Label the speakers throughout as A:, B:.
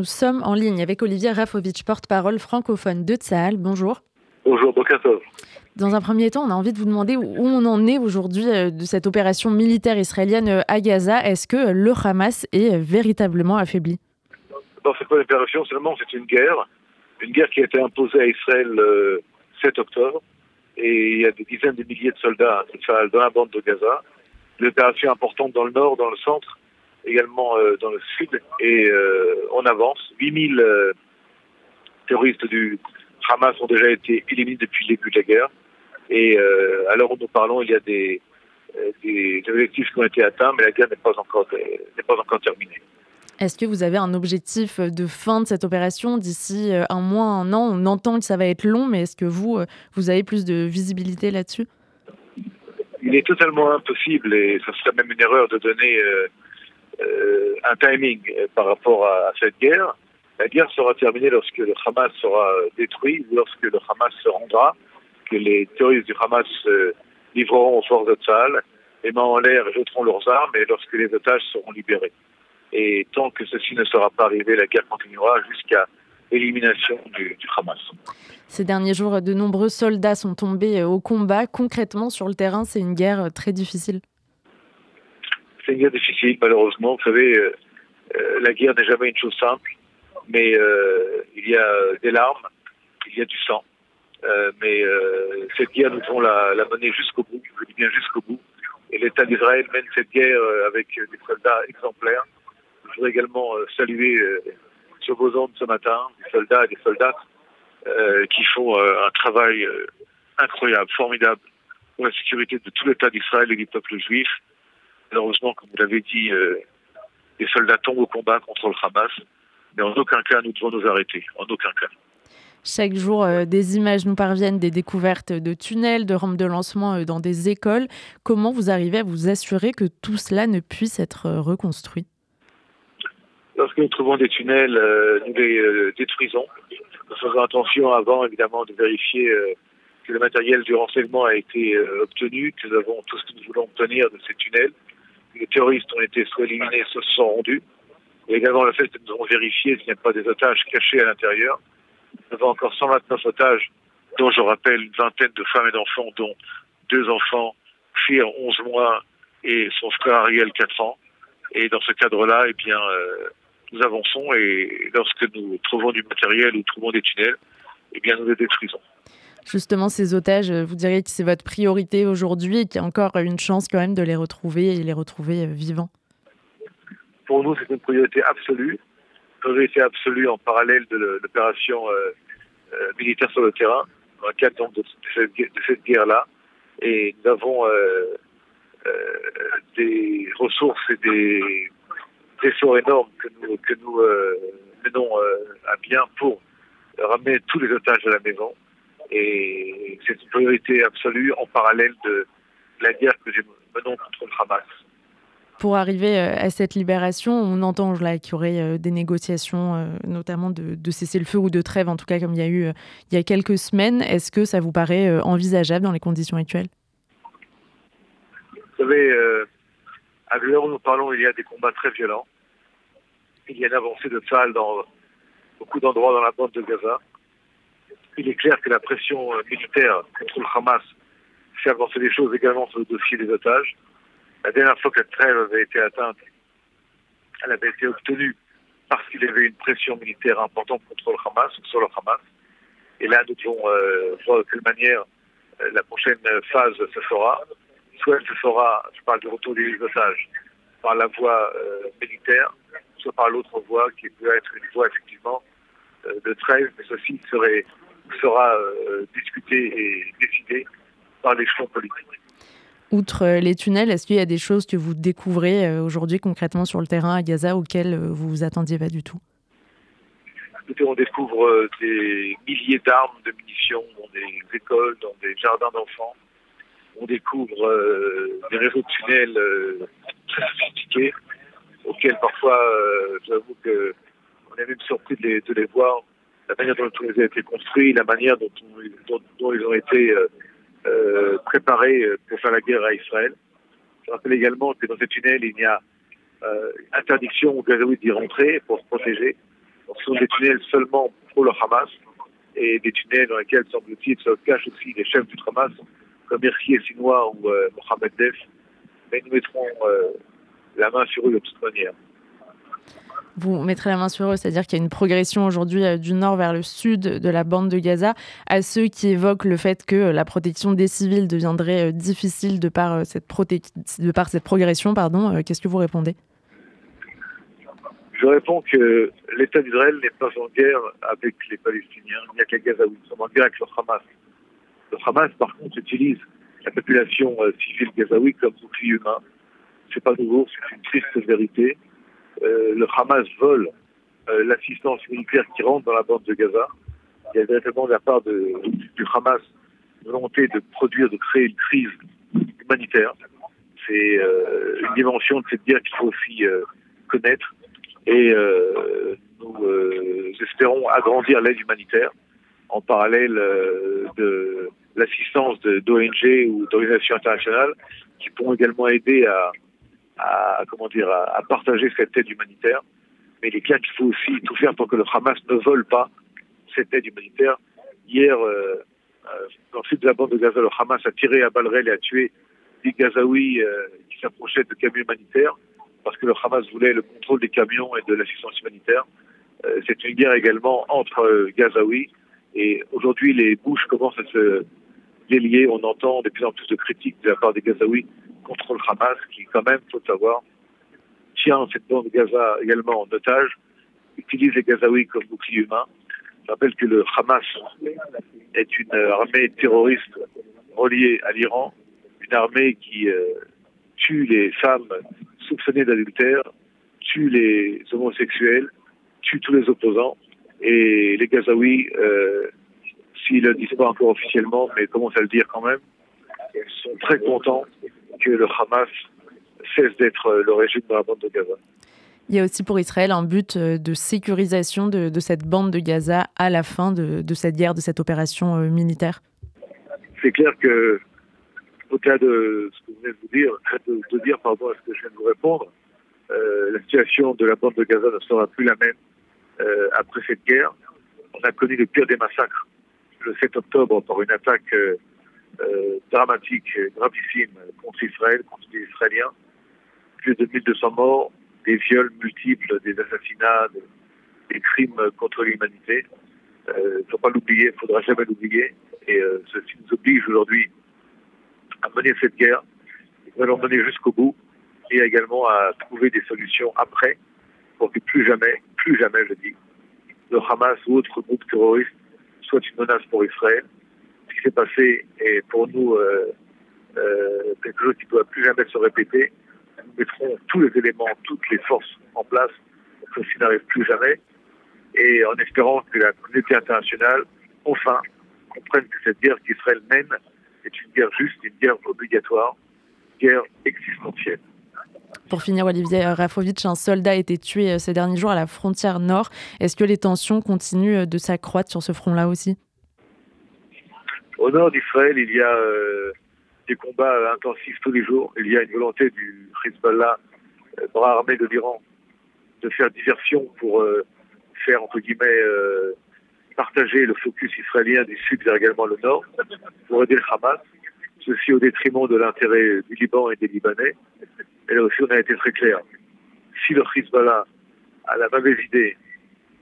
A: nous sommes en ligne avec Olivier Rafovitch, porte-parole francophone de Tsahal. Bonjour.
B: Bonjour, Bokatov.
A: Dans un premier temps, on a envie de vous demander où on en est aujourd'hui euh, de cette opération militaire israélienne euh, à Gaza. Est-ce que le Hamas est véritablement affaibli?
B: Non, c'est pas une opération, seulement c'est une guerre. Une guerre qui a été imposée à Israël le 7 octobre. Et il y a des dizaines de milliers de soldats dans la bande de Gaza. Une opération importante dans le nord, dans le centre, également euh, dans le sud. Et on avance. 8000 terroristes du Hamas ont déjà été éliminés depuis le début de la guerre. Et euh, à l'heure où nous parlons, il y a des, euh, des objectifs qui ont été atteints, mais la guerre n'est pas encore, n'est pas encore terminée.
A: Est-ce que vous avez un objectif de fin de cette opération d'ici euh, un mois, un an? On entend que ça va être long, mais est-ce que vous, vous avez plus de visibilité là-dessus?
B: Il est totalement impossible, et ce serait même une erreur de donner euh, un timing par rapport à, cette guerre. La guerre sera terminée lorsque le Hamas sera détruit, lorsque le Hamas se rendra que les terroristes du Hamas euh, livreront aux forces de Tzal, les mains en l'air et jeteront leurs armes, et lorsque les otages seront libérés. Et tant que ceci ne sera pas arrivé, la guerre continuera jusqu'à l'élimination du, Hamas.
A: Ces derniers jours, de nombreux soldats sont tombés euh, au combat. Concrètement, sur le terrain, c'est une guerre euh, très difficile.
B: C'est une guerre difficile, malheureusement. Vous savez, la guerre n'est jamais une chose simple, mais il y a des larmes, il y a du sang. Euh, mais euh, cette guerre, nous devons la, mener jusqu'au bout, je dis bien jusqu'au bout. Et l'État d'Israël mène cette guerre euh, avec des soldats exemplaires. Je voudrais également saluer sur vos ondes ce matin des soldats et des soldates qui font un travail incroyable, formidable pour la sécurité de tout l'État d'Israël et du peuple juif. Malheureusement, comme vous l'avez dit, les soldats tombent au combat contre le Hamas, mais en aucun cas nous devons nous arrêter, en aucun cas.
A: Chaque jour, euh, des images nous parviennent des découvertes de tunnels, de rampes de lancement euh, dans des écoles. Comment vous arrivez à vous assurer que tout cela ne puisse être euh, reconstruit?
B: Lorsque nous trouvons des tunnels, nous les détruisons. Nous faisons attention avant, évidemment, de vérifier que le matériel du renseignement a été obtenu, que nous avons tout ce que nous voulons obtenir de ces tunnels. Les terroristes ont été soit éliminés, soit se sont rendus. Et également le fait que nous avons vérifié s'il n'y a pas des otages cachés à l'intérieur. Nous avons encore 129 otages, dont je rappelle une vingtaine de femmes et d'enfants, dont deux enfants, Fir, 11 mois, et son frère Ariel, 4 ans. Et dans ce cadre-là, eh bien, euh, nous avançons et lorsque nous trouvons du matériel ou trouvons des tunnels, eh bien, nous les détruisons.
A: Justement, ces otages, vous diriez que c'est votre priorité aujourd'hui et qu'il y a encore une chance quand même de les retrouver et les retrouver euh, vivants?
B: Pour nous, c'est une priorité absolue priorité absolue en parallèle de l'opération euh, euh, militaire sur le terrain, dans le cadre de, cette, guerre-là. Et nous avons euh, des ressources et des efforts énormes que nous, que nous menons à bien pour ramener tous les otages à la maison. Et c'est une priorité absolue en parallèle de la guerre que nous menons contre le Hamas
A: pour arriver euh, à cette libération, on entend qu'il y aurait euh, des négociations, euh, notamment de, cesser le feu ou de trêve, en tout cas comme il y a eu il y a quelques semaines. Est-ce que ça vous paraît envisageable dans les conditions actuelles?
B: Vous savez, à l'heure où nous parlons, il y a des combats très violents. Il y a une avancée de salles dans beaucoup d'endroits dans la bande de Gaza. Il est clair que la pression militaire contre le Hamas fait avancer les choses également sur le dossier des otages. La dernière fois que la trêve avait été atteinte, elle avait été obtenue parce qu'il y avait une pression militaire importante contre le Hamas, sur le Hamas. Et là, nous devons euh, voir de quelle manière euh, la prochaine phase se fera. Soit elle se fera, je parle du retour des otages, par la voie euh, militaire, soit par l'autre voie qui peut être une voie effectivement de trêve, mais ceci serait, sera discuté et décidé par l'échelon politique.
A: Outre euh, les tunnels, est-ce qu'il y a des choses que vous découvrez euh, aujourd'hui concrètement sur le terrain à Gaza auxquelles euh, vous vous attendiez pas du tout?
B: On découvre des milliers d'armes, de munitions dans des écoles, dans des jardins d'enfants. On découvre des réseaux de tunnels très sophistiqués auxquels parfois, j'avoue que on est même surpris de les, de les, voir, la manière dont ils ont été construits, la manière dont, ils ont été préparés pour faire la guerre à Israël. Je rappelle également que dans ces tunnels, il y a euh, interdiction aux Gazaouis d'y rentrer pour se protéger. Donc des tunnels seulement pour le Hamas et des tunnels dans lesquels, semble-t-il, se cachent aussi les chefs du Hamas, comme Mercier Sinois ou euh, Mohamed Def. Mais nous mettrons euh, la main sur eux de toute manière.
A: Vous mettrez la main sur eux, c'est-à-dire qu'il y a une progression aujourd'hui euh, du nord vers le sud de la bande de Gaza. À ceux qui évoquent le fait que la protection des civils deviendrait difficile de par cette, de par cette progression, pardon, qu'est-ce que vous répondez?
B: Je réponds que l'État d'Israël n'est pas en guerre avec les Palestiniens, il n'y a que les Gazaouis. Ils sont en guerre avec le Hamas. Le Hamas, par contre, utilise la population euh, civile gazaoui comme bouclier humain. C'est pas nouveau, c'est une triste vérité. Euh, le Hamas vole euh, l'assistance militaire qui rentre dans la bande de Gaza. Il y a véritablement de la part du Hamas une volonté de produire, de créer une crise humanitaire. C'est une dimension de cette guerre qu'il faut aussi connaître et euh, nous euh, espérons agrandir l'aide humanitaire en parallèle euh, de l'assistance d'ONG ou d'organisations internationales qui pourront également aider à, à comment dire à, partager cette aide humanitaire. Mais il est clair qu'il faut aussi tout faire pour que le Hamas ne vole pas cette aide humanitaire. Hier, euh, dans le sud de la bande de Gaza, le Hamas a tiré à balles et a tué des Gazaouis qui s'approchaient de camions humanitaires parce que le Hamas voulait le contrôle des camions et de l'assistance humanitaire. Euh, c'est une guerre également entre euh, Gazaouis et aujourd'hui les bouches commencent à se délier. On entend de plus en plus de critiques de la part des Gazaouis contre le Hamas qui quand même, faut savoir, tient cette bande de Gaza également en otage, utilise les Gazaouis comme bouclier humain. Je rappelle que le Hamas est une armée terroriste reliée à l'Iran, une armée qui euh, tue les femmes soupçonnés d'adultère, tue les homosexuels, tue tous les opposants. Et les Gazaouis, euh, s'ils ne le disent pas encore officiellement, mais commencent à le dire quand même, sont très contents que le Hamas cesse d'être le régime de la bande de Gaza.
A: Il y a aussi pour Israël un but euh, de sécurisation de, cette bande de Gaza à la fin de, cette guerre, de cette opération euh, militaire.
B: C'est clair que au-delà de ce que vous venez de vous dire, de, dire par rapport à ce que je viens de vous répondre, euh, la situation de la bande de Gaza ne sera plus la même euh, après cette guerre. On a connu le pire des massacres le 7 octobre par une attaque euh, dramatique, gravissime contre Israël, contre les Israéliens. Plus de 1200 morts, des viols multiples, des assassinats, des, crimes contre l'humanité. Il ne faut pas l'oublier, il faudra jamais l'oublier. Et ceci nous oblige aujourd'hui à mener cette guerre. Nous allons mener jusqu'au bout et également à trouver des solutions après pour que plus jamais, plus jamais, je dis, le Hamas ou autre groupe terroriste soit une menace pour Israël. Qui s'est passé est pour nous euh, euh, quelque chose qui ne doit plus jamais se répéter. Nous mettrons tous les éléments, toutes les forces en place pour que ceci n'arrive plus jamais et en espérant que la communauté internationale, enfin, comprenne que cette guerre qu'Israël mène c'est une guerre juste, une guerre obligatoire, une guerre existentielle.
A: Pour finir, Olivier Rafovitch, un soldat a été tué euh, ces derniers jours à la frontière nord. Est-ce que les tensions continuent de s'accroître sur ce front-là aussi?
B: Au nord d'Israël, il y a euh, des combats intensifs tous les jours. Il y a une volonté du Hezbollah, bras armé de l'Iran, de faire diversion pour faire, entre guillemets, partager le focus israélien du sud vers également le nord pour aider le Hamas, ceci au détriment de l'intérêt du Liban et des Libanais. Et là aussi, on a été très clair. Si le Hezbollah a la mauvaise idée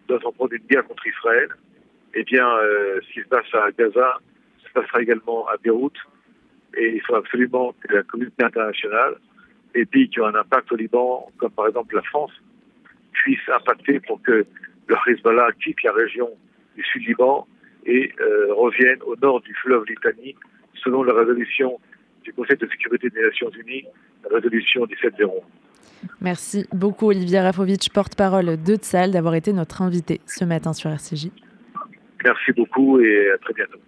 B: doit s'en prendre une guerre contre Israël, eh bien, euh, ce qui se passe à Gaza se passera également à Beyrouth. Et il faut absolument que la communauté internationale, les pays qui ont un impact au Liban, comme par exemple la France, puissent impacter pour que le Hezbollah quitte la région du Sud-Liban et euh, reviennent au nord du fleuve Litanie, selon la résolution du Conseil de sécurité des Nations Unies, la résolution 1701.
A: Merci beaucoup Olivier Rafovitch, porte-parole de Tsal, d'avoir été notre invité ce matin sur RCJ.
B: Merci beaucoup et à très bientôt.